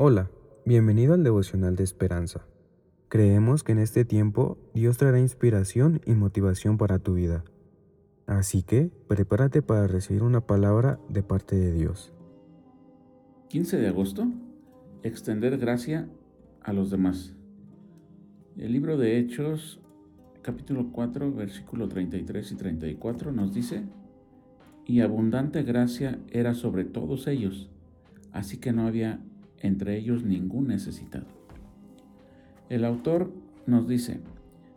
Hola, bienvenido al devocional de esperanza. Creemos que en este tiempo Dios traerá inspiración y motivación para tu vida. Así que prepárate para recibir una palabra de parte de Dios. 15 de agosto, extender gracia a los demás. El libro de Hechos, capítulo 4, versículo 33 y 34 nos dice, y abundante gracia era sobre todos ellos, así que no había entre ellos ningún necesitado. El autor nos dice,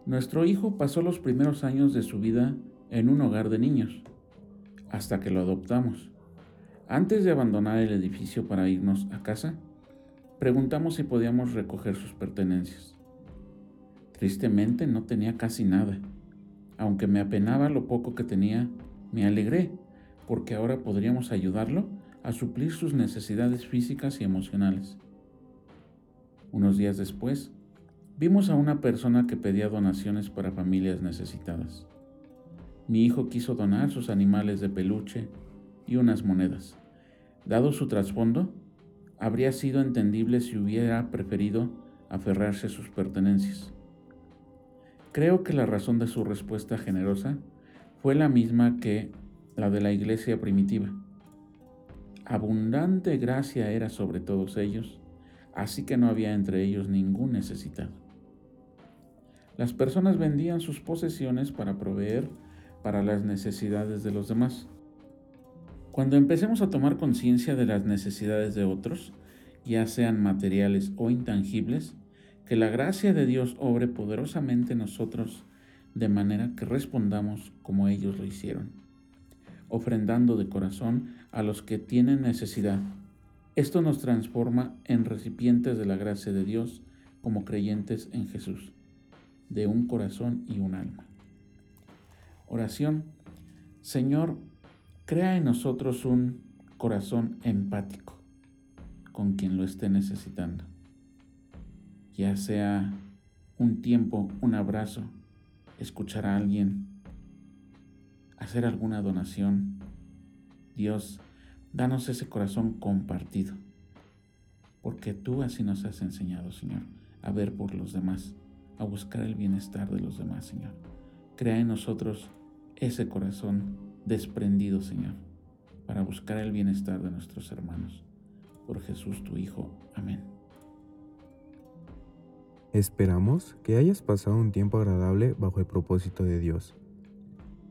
nuestro hijo pasó los primeros años de su vida en un hogar de niños, hasta que lo adoptamos. Antes de abandonar el edificio para irnos a casa, preguntamos si podíamos recoger sus pertenencias. Tristemente no tenía casi nada. Aunque me apenaba lo poco que tenía, me alegré, porque ahora podríamos ayudarlo a suplir sus necesidades físicas y emocionales. Unos días después, vimos a una persona que pedía donaciones para familias necesitadas. Mi hijo quiso donar sus animales de peluche y unas monedas. Dado su trasfondo, habría sido entendible si hubiera preferido aferrarse a sus pertenencias. Creo que la razón de su respuesta generosa fue la misma que la de la iglesia primitiva Abundante gracia era sobre todos ellos, así que no había entre ellos ningún necesitado. Las personas vendían sus posesiones para proveer para las necesidades de los demás. Cuando empecemos a tomar conciencia de las necesidades de otros, ya sean materiales o intangibles, que la gracia de Dios obre poderosamente en nosotros de manera que respondamos como ellos lo hicieron ofrendando de corazón a los que tienen necesidad. Esto nos transforma en recipientes de la gracia de Dios como creyentes en Jesús, de un corazón y un alma. Oración. Señor, crea en nosotros un corazón empático con quien lo esté necesitando. Ya sea un tiempo, un abrazo, escuchar a alguien, hacer alguna donación. Dios, danos ese corazón compartido, porque tú así nos has enseñado, Señor, a ver por los demás, a buscar el bienestar de los demás, Señor. Crea en nosotros ese corazón desprendido, Señor, para buscar el bienestar de nuestros hermanos. Por Jesús tu Hijo. Amén. Esperamos que hayas pasado un tiempo agradable bajo el propósito de Dios.